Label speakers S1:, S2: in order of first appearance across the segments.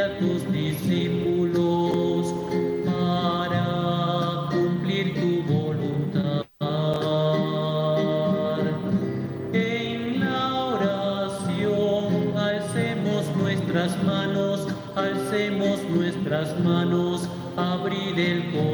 S1: a tus discípulos para cumplir tu voluntad. En la oración alcemos nuestras manos, alcemos nuestras manos, abrir el corazón.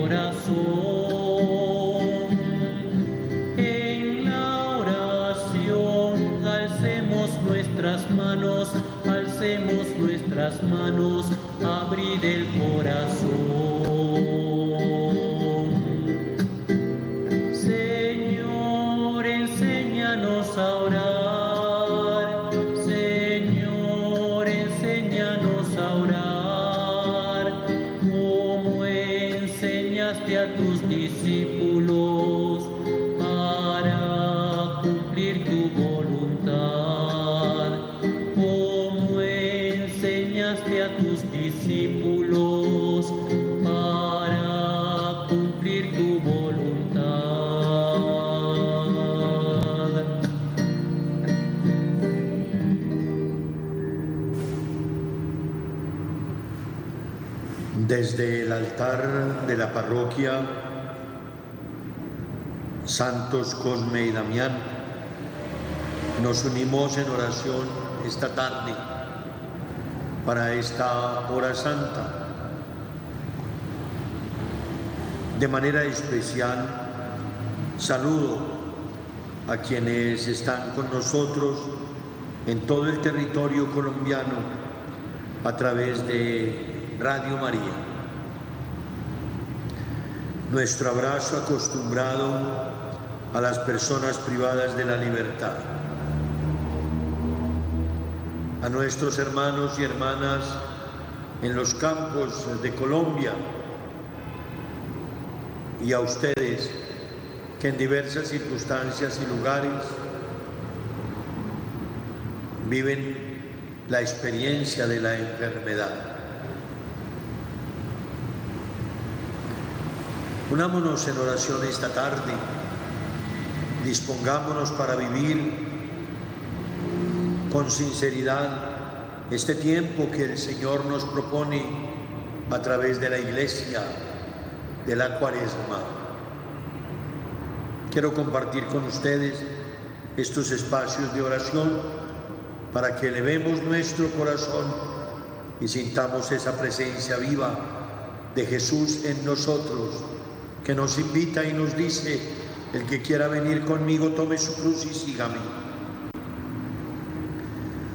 S2: De la parroquia Santos Cosme y Damián, nos unimos en oración esta tarde para esta hora santa. De manera especial, saludo a quienes están con nosotros en todo el territorio colombiano a través de Radio María. Nuestro abrazo acostumbrado a las personas privadas de la libertad. A nuestros hermanos y hermanas en los campos de Colombia y a ustedes que en diversas circunstancias y lugares viven la experiencia de la enfermedad. Unámonos en oración esta tarde, dispongámonos para vivir con sinceridad este tiempo que el Señor nos propone a través de la iglesia de la cuaresma. Quiero compartir con ustedes estos espacios de oración para que elevemos nuestro corazón y sintamos esa presencia viva de Jesús en nosotros, que nos invita y nos dice, el que quiera venir conmigo, tome su cruz y sígame.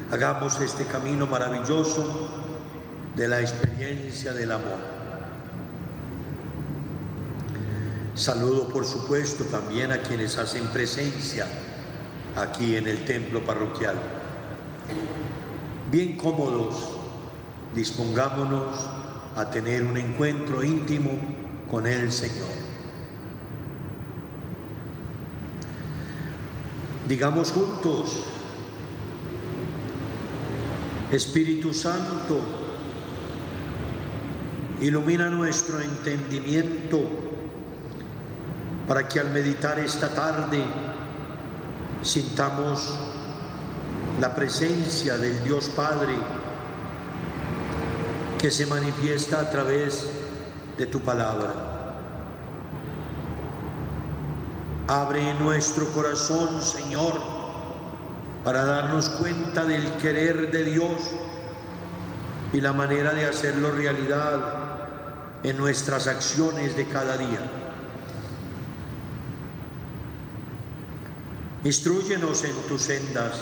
S2: Hagamos este camino maravilloso de la experiencia del amor. Saludo, por supuesto, también a quienes hacen presencia aquí en el templo parroquial. Bien cómodos, dispongámonos a tener un encuentro íntimo con el Señor. Digamos juntos, Espíritu Santo, ilumina nuestro entendimiento para que al meditar esta tarde sintamos la presencia del Dios Padre que se manifiesta a través de tu palabra. Abre nuestro corazón, Señor, para darnos cuenta del querer de Dios y la manera de hacerlo realidad en nuestras acciones de cada día. Instruyenos en tus sendas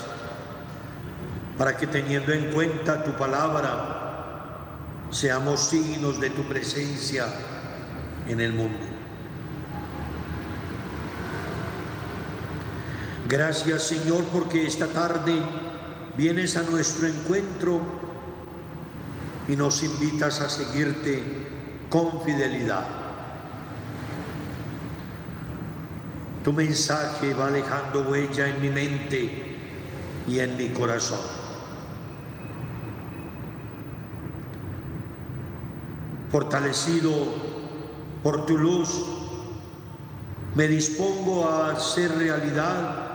S2: para que teniendo en cuenta tu palabra, seamos signos de tu presencia en el mundo. Gracias Señor porque esta tarde vienes a nuestro encuentro y nos invitas a seguirte con fidelidad. Tu mensaje va dejando huella en mi mente y en mi corazón. Fortalecido por tu luz, me dispongo a hacer realidad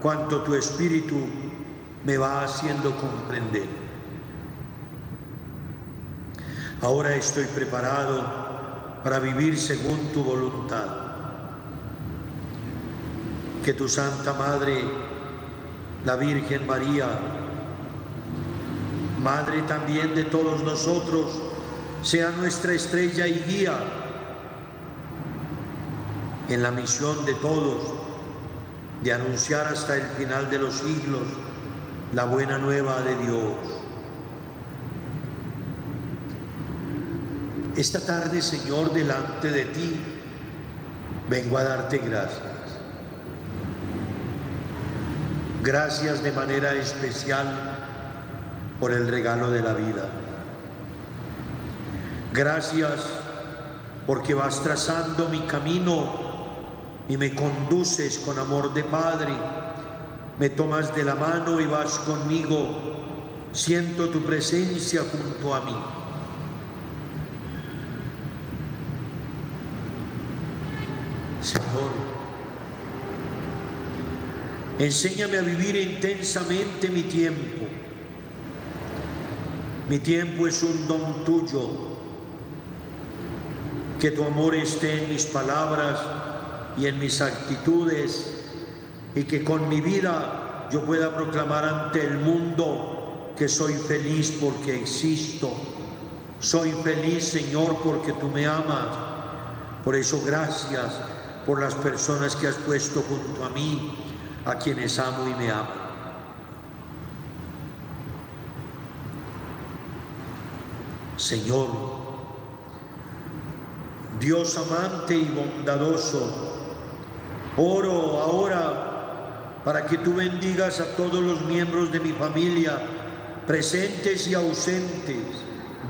S2: cuanto tu espíritu me va haciendo comprender. Ahora estoy preparado para vivir según tu voluntad. Que tu Santa Madre, la Virgen María, Madre también de todos nosotros, sea nuestra estrella y guía en la misión de todos de anunciar hasta el final de los siglos la buena nueva de Dios. Esta tarde, Señor, delante de ti, vengo a darte gracias. Gracias de manera especial por el regalo de la vida. Gracias porque vas trazando mi camino y me conduces con amor de Padre. Me tomas de la mano y vas conmigo. Siento tu presencia junto a mí. Señor, enséñame a vivir intensamente mi tiempo. Mi tiempo es un don tuyo. Que tu amor esté en mis palabras y en mis actitudes y que con mi vida yo pueda proclamar ante el mundo que soy feliz porque existo. Soy feliz, Señor, porque tú me amas. Por eso gracias por las personas que has puesto junto a mí, a quienes amo y me amo. Señor, Dios amante y bondadoso, oro ahora para que tú bendigas a todos los miembros de mi familia, presentes y ausentes,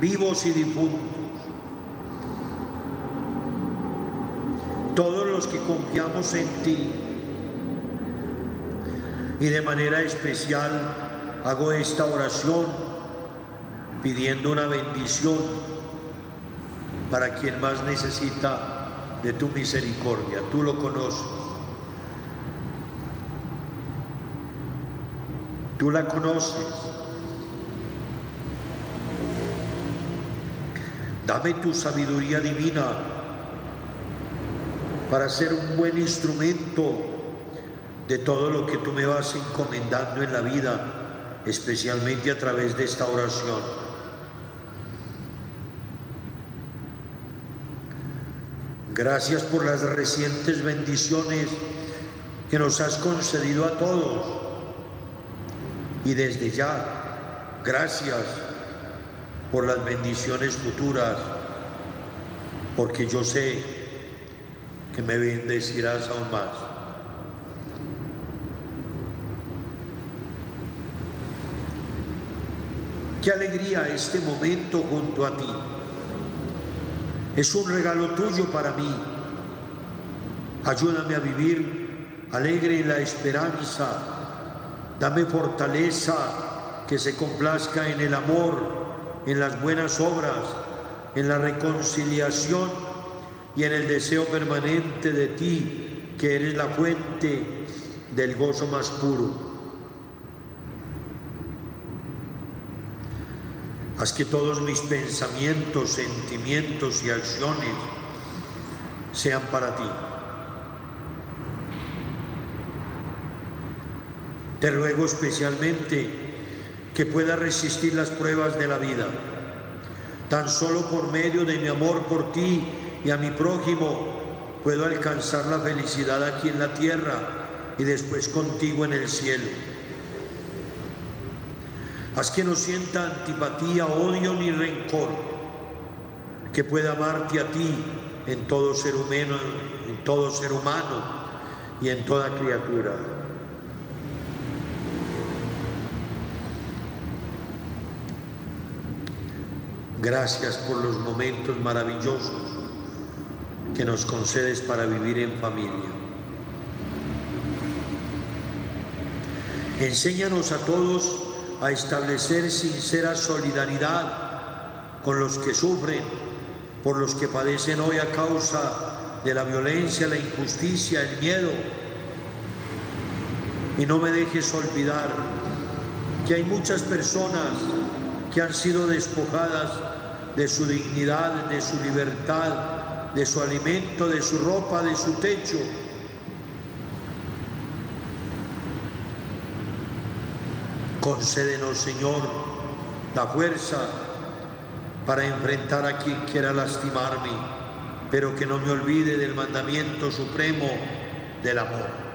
S2: vivos y difuntos. Todos los que confiamos en ti. Y de manera especial hago esta oración pidiendo una bendición para quien más necesita de tu misericordia. Tú lo conoces. Tú la conoces. Dame tu sabiduría divina para ser un buen instrumento de todo lo que tú me vas encomendando en la vida, especialmente a través de esta oración. Gracias por las recientes bendiciones que nos has concedido a todos. Y desde ya, gracias por las bendiciones futuras, porque yo sé que me bendecirás aún más. Qué alegría este momento junto a ti. Es un regalo tuyo para mí. Ayúdame a vivir alegre en la esperanza. Dame fortaleza que se complazca en el amor, en las buenas obras, en la reconciliación y en el deseo permanente de ti, que eres la fuente del gozo más puro. Haz que todos mis pensamientos, sentimientos y acciones sean para ti. Te ruego especialmente que pueda resistir las pruebas de la vida. Tan solo por medio de mi amor por ti y a mi prójimo puedo alcanzar la felicidad aquí en la tierra y después contigo en el cielo. Haz que no sienta antipatía, odio ni rencor, que pueda amarte a ti en todo ser humano, en todo ser humano y en toda criatura. Gracias por los momentos maravillosos que nos concedes para vivir en familia. Enséñanos a todos a establecer sincera solidaridad con los que sufren, por los que padecen hoy a causa de la violencia, la injusticia, el miedo. Y no me dejes olvidar que hay muchas personas que han sido despojadas
S1: de su dignidad, de su libertad, de su alimento, de su ropa, de su techo. Concédenos, Señor, la fuerza para enfrentar a quien quiera lastimarme, pero que no me olvide del mandamiento supremo del amor.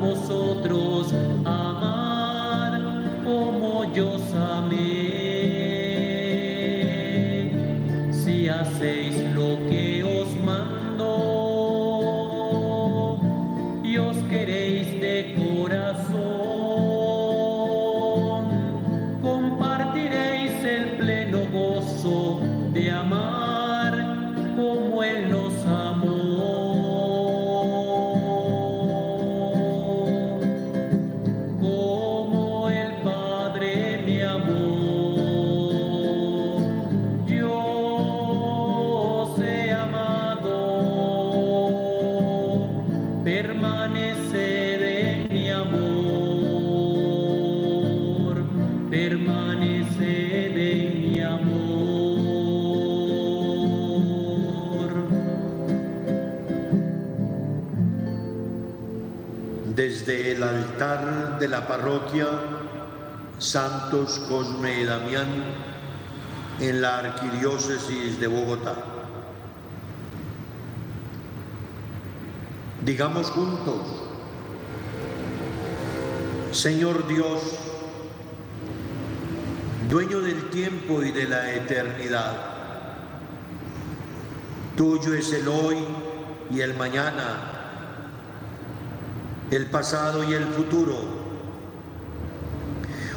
S1: vosotros amar como yo amé. De la parroquia Santos Cosme y Damián en la Arquidiócesis de Bogotá. Digamos juntos, Señor Dios, dueño del tiempo y de la eternidad, tuyo es el hoy y el mañana el pasado y el futuro.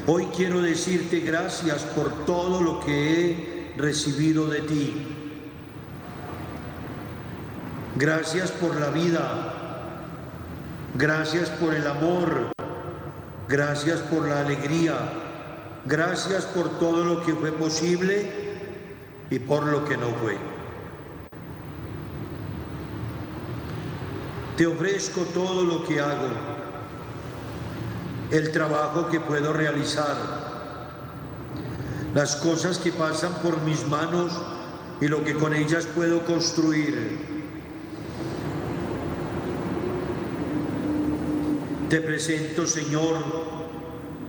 S1: Hoy quiero decirte gracias por todo lo que he recibido de ti. Gracias por la vida. Gracias por el amor. Gracias por la alegría. Gracias por todo lo que fue posible y por lo que no fue. Te ofrezco todo lo que hago, el trabajo que puedo realizar, las cosas que pasan por mis manos y lo que con ellas puedo construir. Te presento, Señor,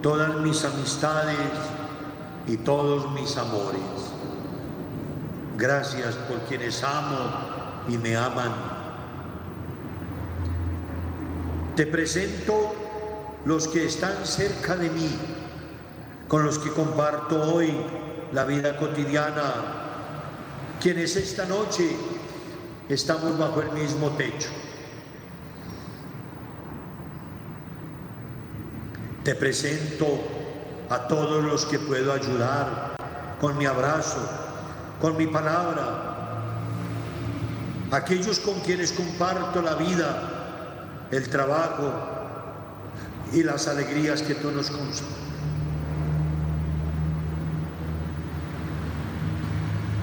S1: todas mis amistades y todos mis amores. Gracias por quienes amo y me aman. Te presento los que están cerca de mí,
S2: con los que comparto hoy la vida cotidiana, quienes esta noche estamos bajo el mismo techo. Te presento a todos los que puedo ayudar con mi abrazo, con mi palabra, aquellos con quienes comparto la vida, el trabajo y las alegrías que tú nos concedes.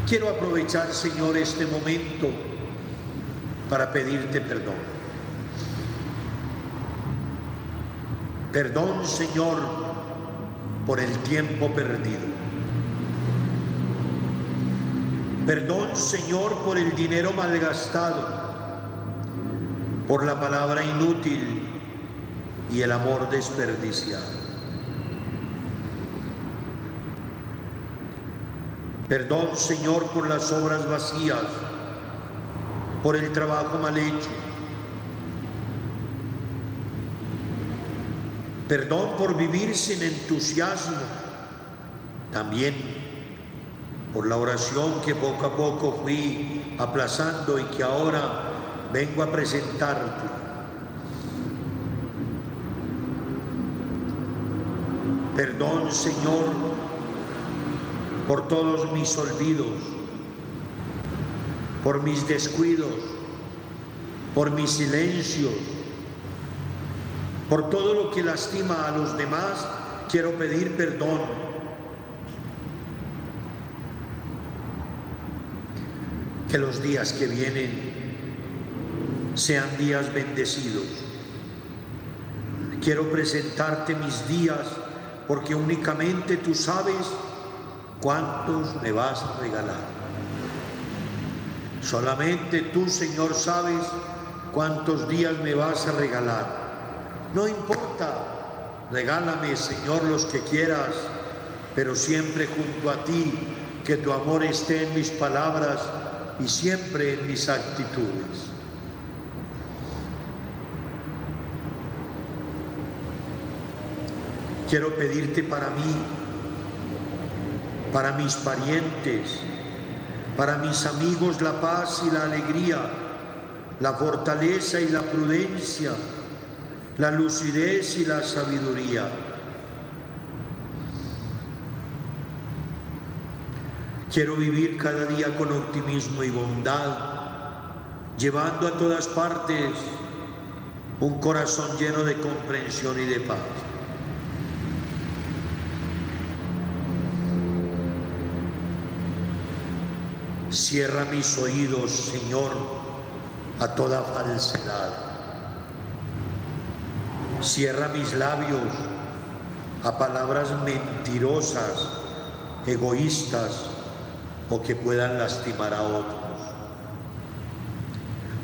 S2: Quiero aprovechar, Señor, este momento para pedirte perdón. Perdón, Señor, por el tiempo perdido. Perdón, Señor, por el dinero malgastado, por la palabra inútil y el amor desperdiciado. Perdón, Señor, por las obras vacías, por el trabajo mal hecho. Perdón por vivir sin entusiasmo. También por la oración que poco a poco fui aplazando y que ahora vengo a presentarte. Perdón, Señor, por todos mis olvidos, por mis descuidos, por mis silencios, por todo lo que lastima a los demás, quiero pedir perdón que los días que vienen sean días bendecidos. Quiero presentarte mis días porque únicamente tú sabes cuántos me vas a regalar. Solamente tú, Señor, sabes cuántos días me vas a regalar. No importa, regálame, Señor, los que quieras, pero siempre junto a ti, que tu amor esté en mis palabras y siempre en mis actitudes. Quiero pedirte para mí, para mis parientes, para mis amigos la paz y la alegría, la fortaleza y la prudencia, la lucidez y la sabiduría Quiero vivir cada día con optimismo y bondad, llevando a todas partes un corazón lleno de comprensión y de paz. Cierra mis oídos, Señor, a toda falsedad. Cierra mis labios a palabras mentirosas, egoístas, o que puedan lastimar a otros.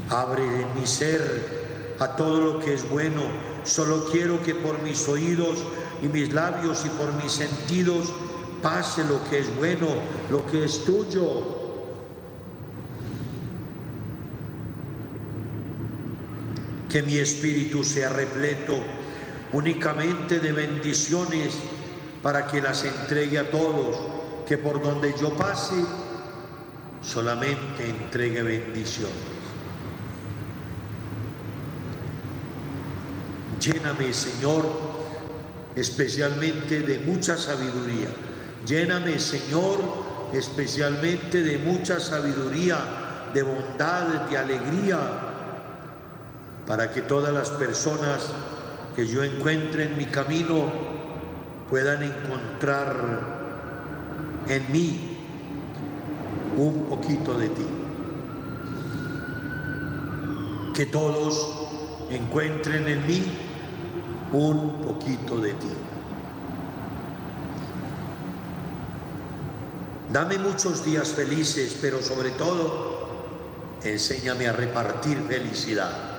S2: Abre en mi ser a todo lo que es bueno. Solo quiero que por mis oídos y mis labios y por mis sentidos pase lo que es bueno, lo que es tuyo. Que mi espíritu sea repleto únicamente de bendiciones para que las entregue a todos que por donde yo pase solamente entregue bendiciones. Lléname, Señor, especialmente de mucha sabiduría. Lléname, Señor, especialmente de mucha sabiduría, de bondad, de alegría, para que todas las personas que yo encuentre en mi camino puedan encontrar en mí un poquito de ti. Que todos encuentren en mí un poquito de ti. Dame muchos días felices, pero sobre todo, enséñame a repartir felicidad.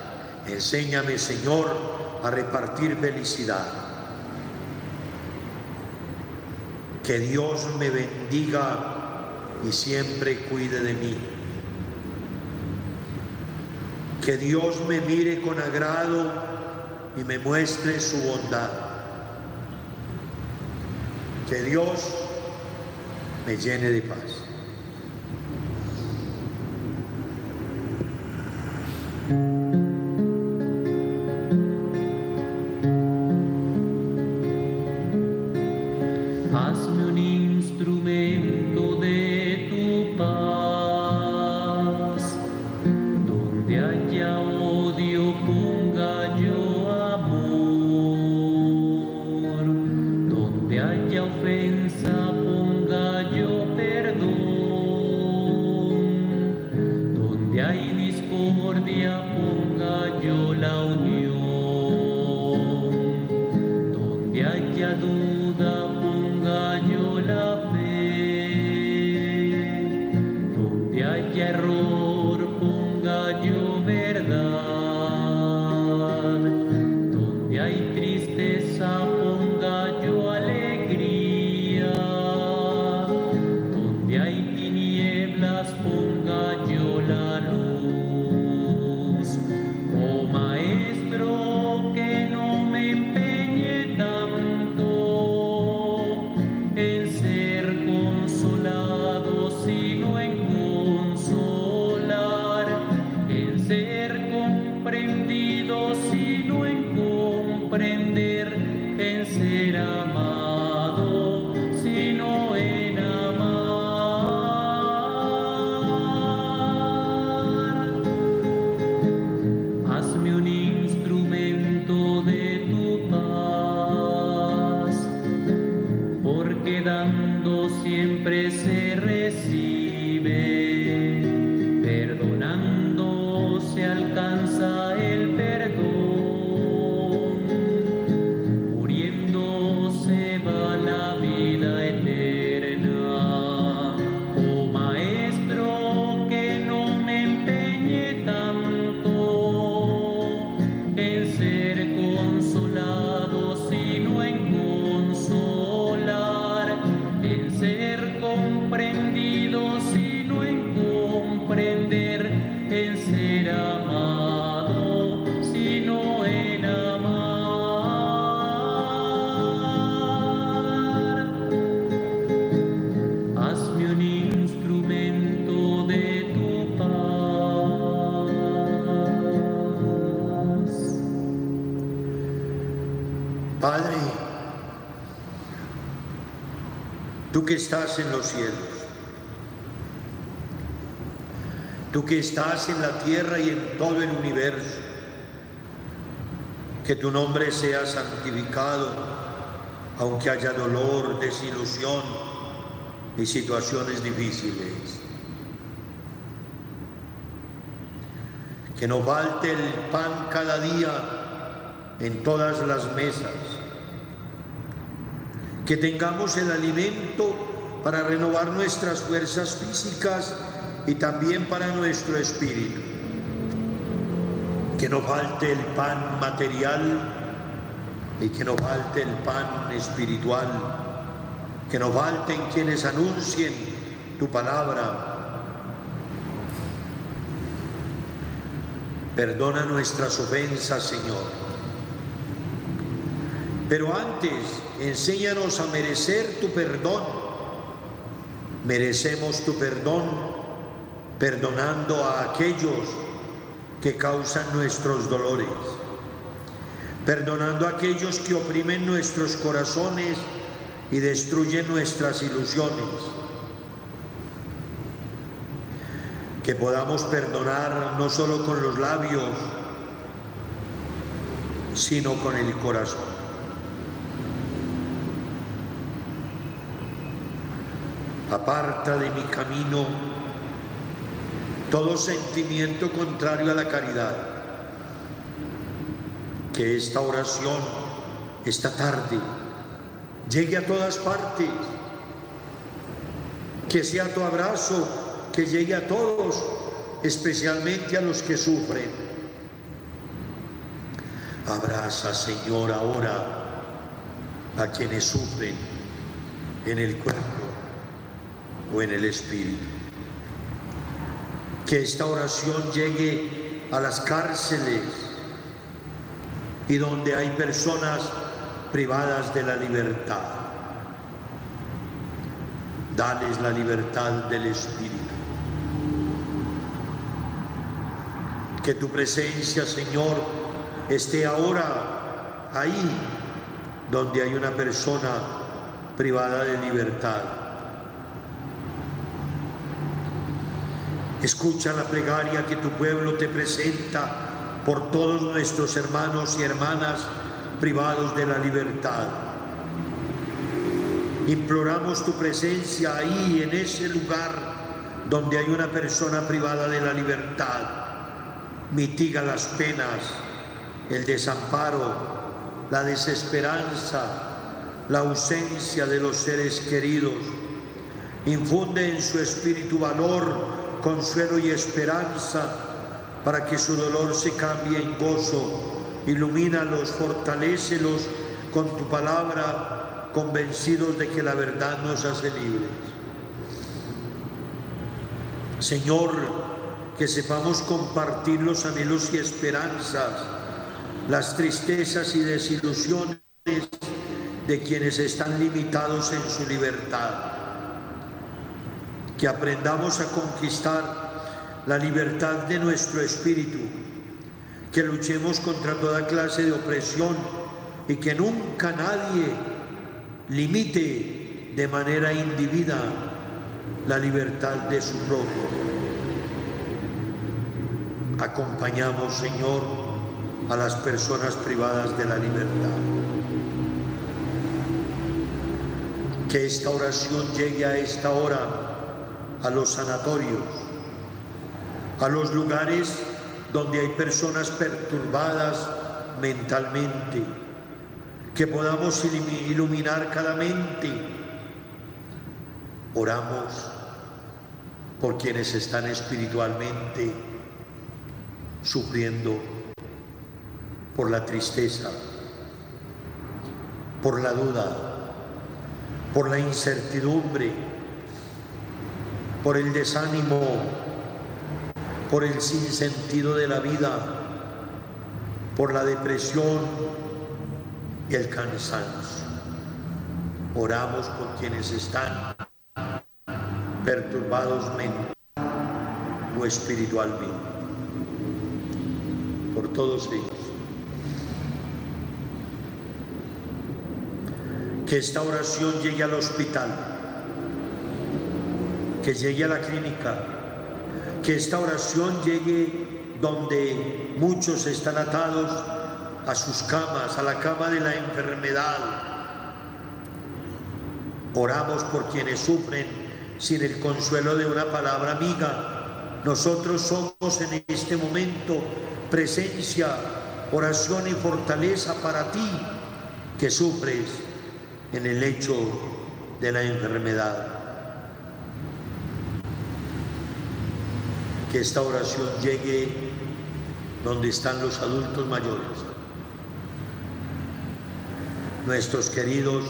S2: Enséñame, Señor, a repartir felicidad. Que Dios me bendiga y siempre cuide de mí. Que Dios me mire con agrado y me muestre su bondad.
S1: Que Dios me llene de paz. Que estás en los cielos, tú que estás en la tierra y en todo el universo, que tu nombre sea santificado, aunque haya dolor, desilusión y situaciones difíciles. Que no falte el pan cada día en todas las mesas que tengamos el alimento para renovar nuestras fuerzas físicas y también para nuestro espíritu. Que no falte el pan material y que no falte el pan espiritual. Que no falten quienes anuncien tu palabra. Perdona nuestras ofensas, Señor pero antes, enséñanos a merecer tu perdón. Merecemos tu perdón perdonando a aquellos que causan nuestros dolores, perdonando a aquellos que oprimen nuestros corazones y destruyen nuestras ilusiones. Que podamos perdonar no solo con los labios, sino con el corazón. Aparta de mi camino todo sentimiento contrario a la caridad. Que esta oración, esta tarde, llegue a todas partes. Que sea tu abrazo, que llegue a todos, especialmente a los que sufren. Abraza, Señor, ahora a quienes sufren en el cuerpo o en el Espíritu. Que esta oración llegue a las cárceles y donde hay personas privadas de la libertad.
S2: dales la libertad del Espíritu. Que tu presencia, Señor, esté ahora ahí donde hay una persona privada de libertad. Escucha la plegaria que tu pueblo te presenta por todos nuestros hermanos y hermanas privados de la libertad. Imploramos tu presencia ahí, en ese lugar donde hay una persona privada de la libertad. Mitiga las penas, el desamparo, la desesperanza, la ausencia de los seres queridos. Infunde en su espíritu valor, consuelo y esperanza para que su dolor se cambie en gozo. Ilumínalos, fortalécelos con tu palabra, convencidos de que la verdad nos hace libres. Señor, que sepamos compartir los anhelos y esperanzas, las tristezas y desilusiones de quienes están limitados en su libertad. Que aprendamos a conquistar la libertad de nuestro espíritu, que luchemos contra toda clase de opresión y que nunca nadie limite de manera individa la libertad de su propio. Acompañamos, Señor, a las personas privadas de la libertad. Que esta oración llegue a esta hora a los sanatorios, a los lugares donde hay personas perturbadas mentalmente, que podamos iluminar cada mente. Oramos por quienes están espiritualmente sufriendo por la tristeza, por la duda, por la incertidumbre, por el desánimo por el sinsentido de la vida, por la depresión y el cansancio. Oramos por quienes están perturbados mental o espiritualmente, por todos ellos. Que esta oración llegue al hospital, que llegue a la clínica, que esta oración llegue donde muchos están atados a sus camas, a la cama de la enfermedad. Oramos por quienes sufren sin el consuelo de una palabra amiga. Nosotros somos en este momento presencia, oración y fortaleza para ti que sufres en el lecho de la enfermedad. Que esta oración llegue donde están los adultos mayores, nuestros queridos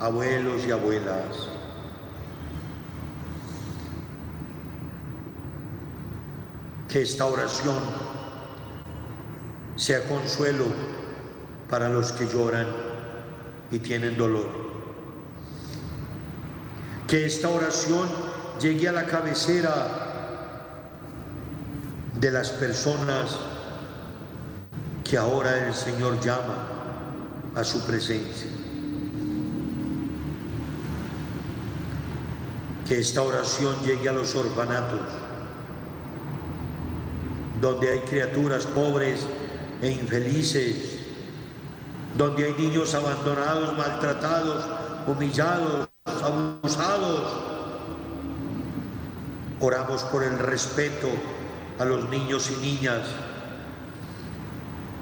S2: abuelos y abuelas. Que esta oración sea consuelo para los que lloran y tienen dolor. Que esta oración llegue a la cabecera de las personas que ahora el Señor llama a su presencia. Que esta oración llegue a los orfanatos, donde hay criaturas pobres e infelices, donde hay niños abandonados, maltratados, humillados, abusados. Oramos por el respeto a los niños y niñas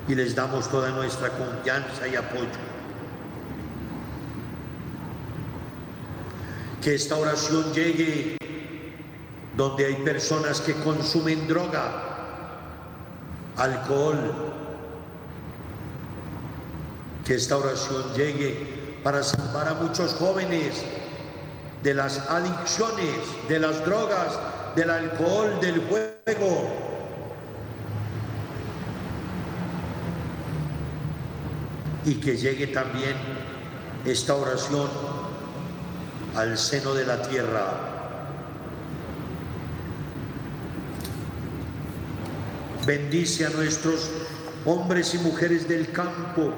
S2: y les damos toda nuestra confianza y apoyo. Que esta oración llegue donde hay personas que consumen droga, alcohol. Que esta oración llegue para salvar a muchos jóvenes de las adicciones, de las drogas, del alcohol, del juego. Y que llegue también esta oración al seno de la tierra. Bendice a nuestros hombres y mujeres del campo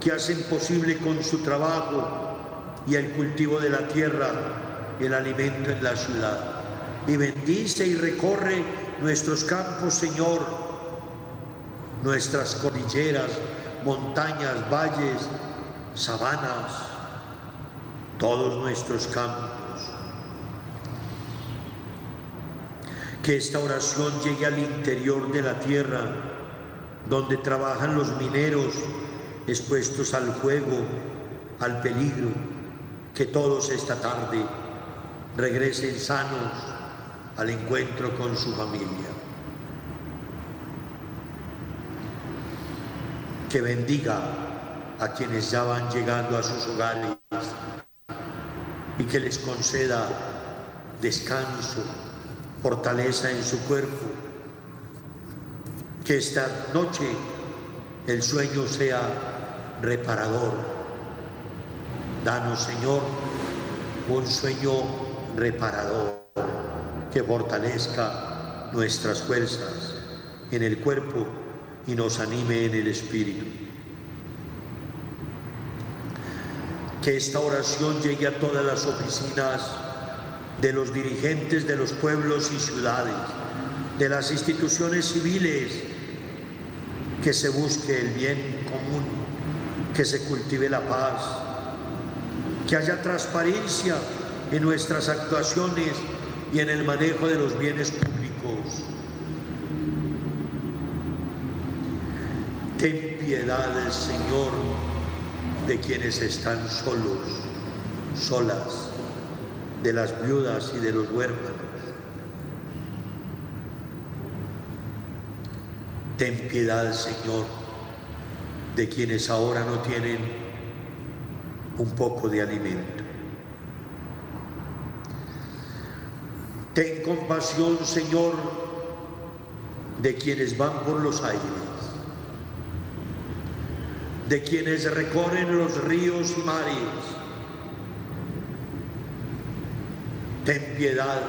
S2: que hacen posible con su trabajo y el cultivo de la tierra el alimento en la ciudad. Y bendice y recorre nuestros campos, Señor, nuestras cordilleras, montañas, valles, sabanas, todos nuestros campos. Que esta oración llegue al interior de la tierra, donde trabajan los mineros expuestos al fuego, al peligro, que todos esta tarde regresen sanos al encuentro con su familia. Que bendiga a quienes ya van llegando a sus hogares y que les conceda descanso, fortaleza en su cuerpo. Que esta noche el sueño sea reparador. Danos, Señor, un sueño reparador que fortalezca nuestras fuerzas en el cuerpo y nos anime en el espíritu. Que esta oración llegue a todas las oficinas de los dirigentes de los pueblos y ciudades, de las instituciones civiles, que se busque el bien común, que se cultive la paz, que haya transparencia en nuestras actuaciones y en el manejo de los bienes públicos. Ten piedad, Señor, de quienes están solos, solas, de las viudas y de los huérfanos. Ten piedad, Señor, de quienes ahora no tienen un poco de alimento. Ten compasión, Señor, de quienes van por los aires, de quienes recorren los ríos y mares. Ten piedad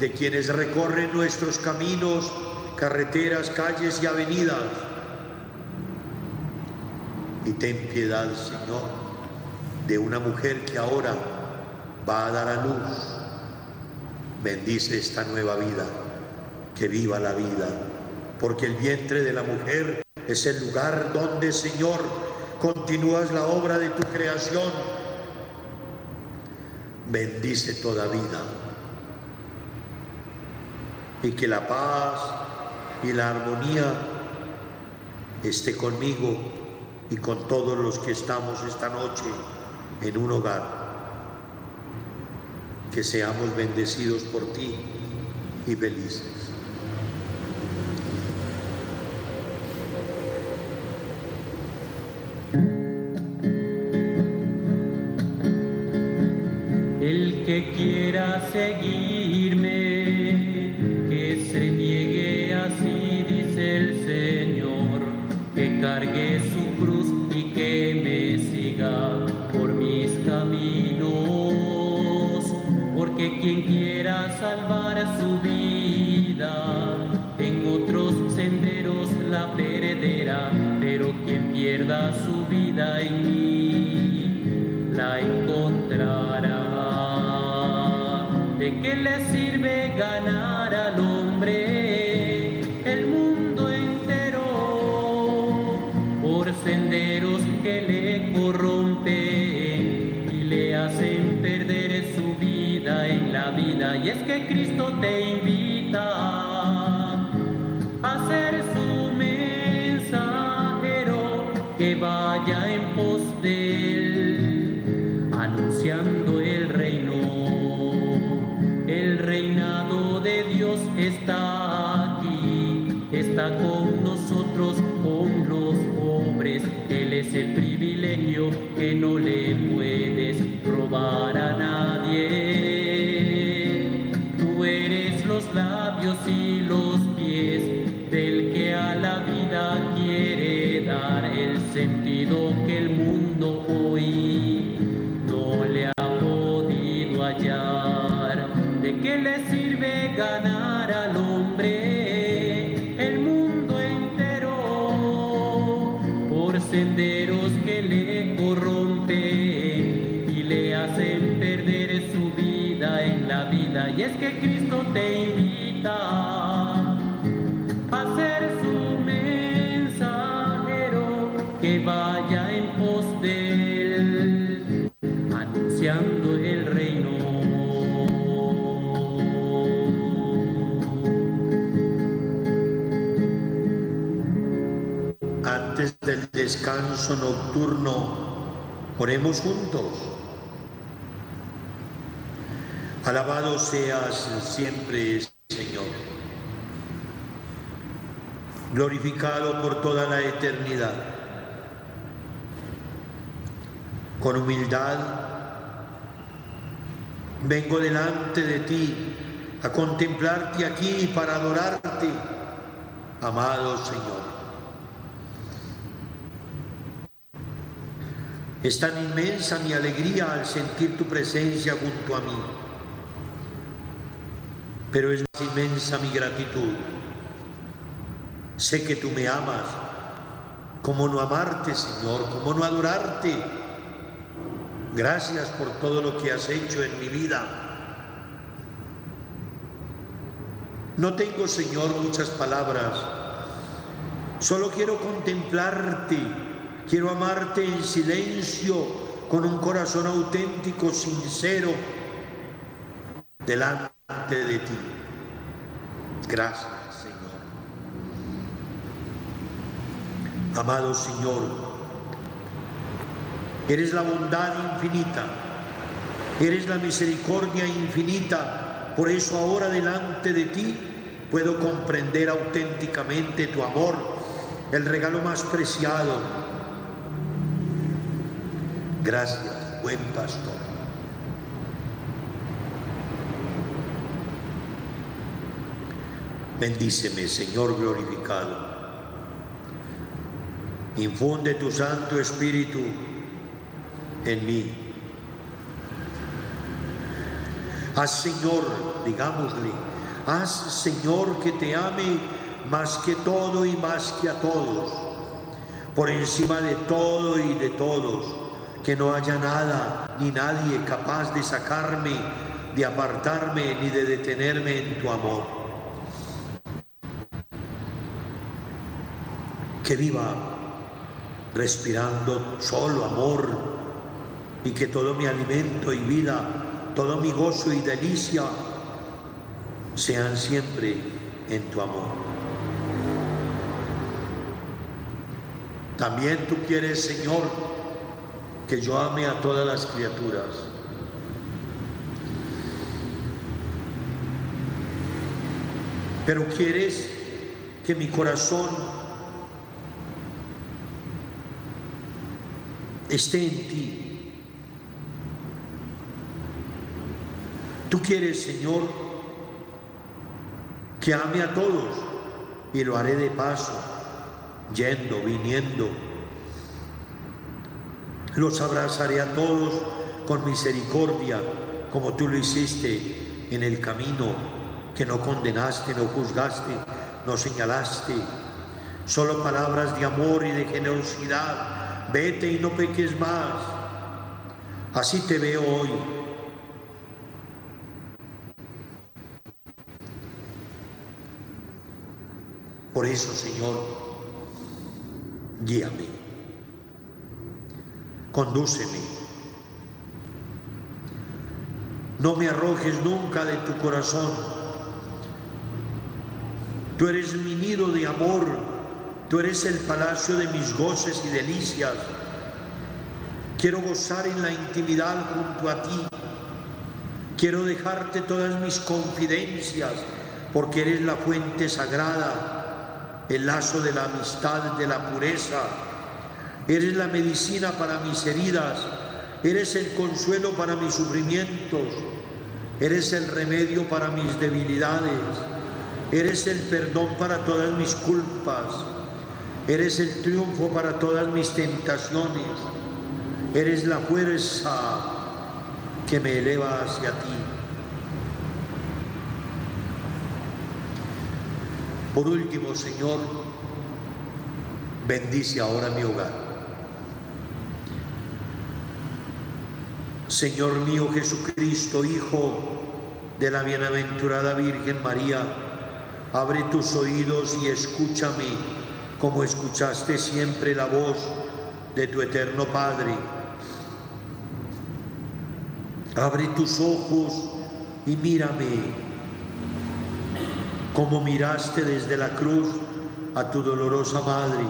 S2: de quienes recorren nuestros caminos, carreteras, calles y avenidas. Y ten piedad, Señor, de una mujer que ahora va a dar a luz bendice esta nueva vida, que viva la vida, porque el vientre de la mujer es el lugar donde, Señor, continúas la obra de tu creación. Bendice toda vida y que la paz y la armonía esté conmigo y con todos los que estamos esta noche en un hogar que seamos bendecidos por ti y felices.
S1: Le sirve ganar con nosotros con los pobres él es el privilegio que no le te invita a ser su mensajero que vaya en pos de él, anunciando el reino.
S2: Antes del descanso nocturno, oremos juntos. Seas siempre, Señor. Glorificado por toda la eternidad. Con humildad vengo delante de ti a contemplarte aquí para adorarte, amado Señor. Es tan inmensa mi alegría al sentir tu presencia junto a mí pero es más inmensa mi gratitud. Sé que tú me amas. ¿Cómo no amarte, Señor? ¿Cómo no adorarte? Gracias por todo lo que has hecho en mi vida. No tengo, Señor, muchas palabras. Solo quiero contemplarte. Quiero amarte en silencio, con un corazón auténtico, sincero, delante de ti. Gracias, Señor. Amado Señor, eres la bondad infinita, eres la misericordia infinita. Por eso ahora delante de ti puedo comprender auténticamente tu amor, el regalo más preciado. Gracias, buen pastor. Bendíceme, Señor glorificado. Infunde tu Santo Espíritu en mí. Haz, Señor, digámosle, haz, Señor, que te ame más que todo y más que a todos, por encima de todo y de todos, que no haya nada ni nadie capaz de sacarme, de apartarme ni de detenerme en tu amor. Que viva respirando solo amor y que todo mi alimento y vida, todo mi gozo y delicia sean siempre en tu amor. También tú quieres, Señor, que yo ame a todas las criaturas. Pero quieres que mi corazón esté en ti. Tú quieres, Señor, que ame a todos y lo haré de paso, yendo, viniendo. Los abrazaré a todos con misericordia, como tú lo hiciste en el camino, que no condenaste, no juzgaste, no señalaste. Solo palabras de amor y de generosidad vete y no peques más. Así te veo hoy. Por eso, Señor, guíame, condúceme. No me arrojes nunca de tu corazón. Tú eres mi nido de amor Tú eres el palacio de mis goces y delicias. Quiero gozar en la intimidad junto a ti. Quiero dejarte todas mis confidencias porque eres la fuente sagrada, el lazo de la amistad, de la pureza. Eres la medicina para mis heridas. Eres el consuelo para mis sufrimientos. Eres el remedio para mis debilidades. Eres el perdón para todas mis culpas. Eres el triunfo para todas mis tentaciones. Eres la fuerza que me eleva hacia ti. Por último, Señor, bendice ahora mi hogar. Señor mío Jesucristo, Hijo, de la bienaventurada Virgen María, abre tus oídos y escúchame como escuchaste siempre la voz de tu eterno Padre. Abre tus ojos y mírame como miraste desde la cruz a tu dolorosa madre.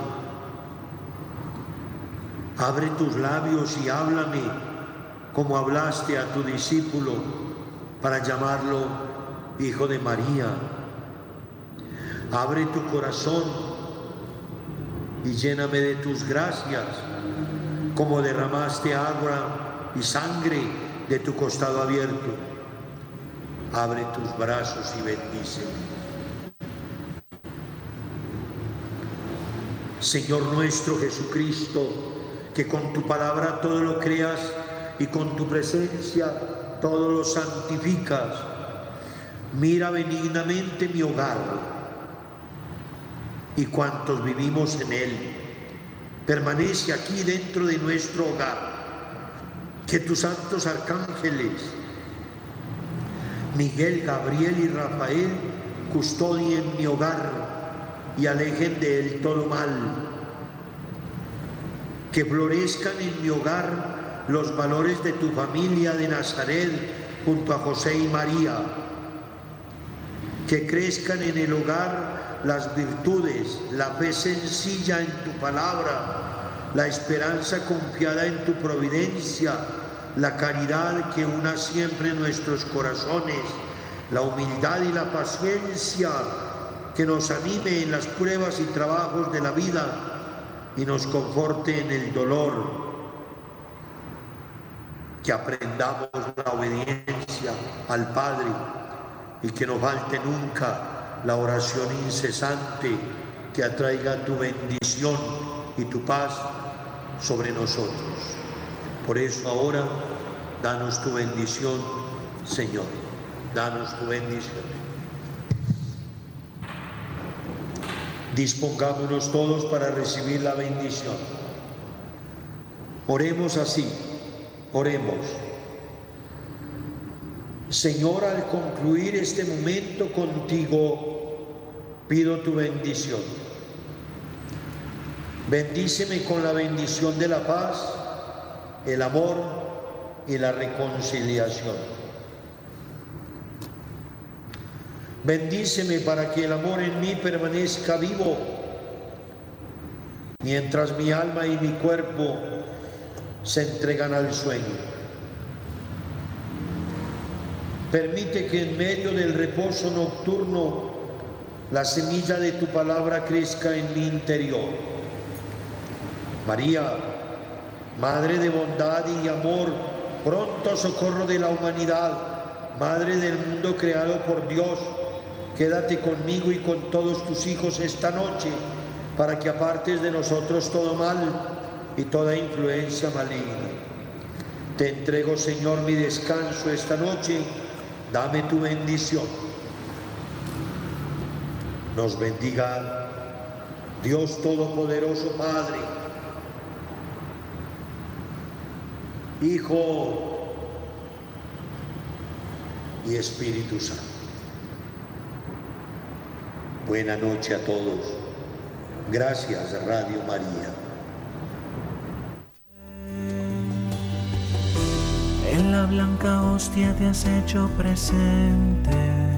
S2: Abre tus labios y háblame como hablaste a tu discípulo para llamarlo Hijo de María. Abre tu corazón y lléname de tus gracias, como derramaste agua y sangre de tu costado abierto. Abre tus brazos y bendíceme. Señor nuestro Jesucristo, que con tu palabra todo lo creas y con tu presencia todo lo santificas. Mira benignamente mi hogar y cuantos vivimos en él. Permanece aquí dentro de nuestro hogar. Que tus santos arcángeles, Miguel, Gabriel y Rafael, custodien mi hogar y alejen de él todo mal. Que florezcan en mi hogar los valores de tu familia de Nazaret junto a José y María. Que crezcan en el hogar las virtudes, la fe sencilla en tu palabra, la esperanza confiada en tu providencia, la caridad que una siempre nuestros corazones, la humildad y la paciencia que nos anime en las pruebas y trabajos de la vida y nos conforte en el dolor, que aprendamos la obediencia al Padre y que no falte nunca la oración incesante que atraiga tu bendición y tu paz sobre nosotros. Por eso ahora, danos tu bendición, Señor, danos tu bendición. Dispongámonos todos para recibir la bendición. Oremos así, oremos. Señor, al concluir este momento contigo, pido tu bendición. Bendíceme con la bendición de la paz, el amor y la reconciliación. Bendíceme para que el amor en mí permanezca vivo, mientras mi alma y mi cuerpo se entregan al sueño. Permite que en medio del reposo nocturno la semilla de tu palabra crezca en mi interior. María, Madre de bondad y amor, pronto socorro de la humanidad, Madre del mundo creado por Dios, Quédate conmigo y con todos tus hijos esta noche para que apartes de nosotros todo mal y toda influencia maligna. Te entrego, Señor, mi descanso esta noche. Dame tu bendición. Nos bendiga Dios Todopoderoso Padre, Hijo y Espíritu Santo. Buena noche a todos. Gracias, Radio María.
S3: La blanca hostia te has hecho presente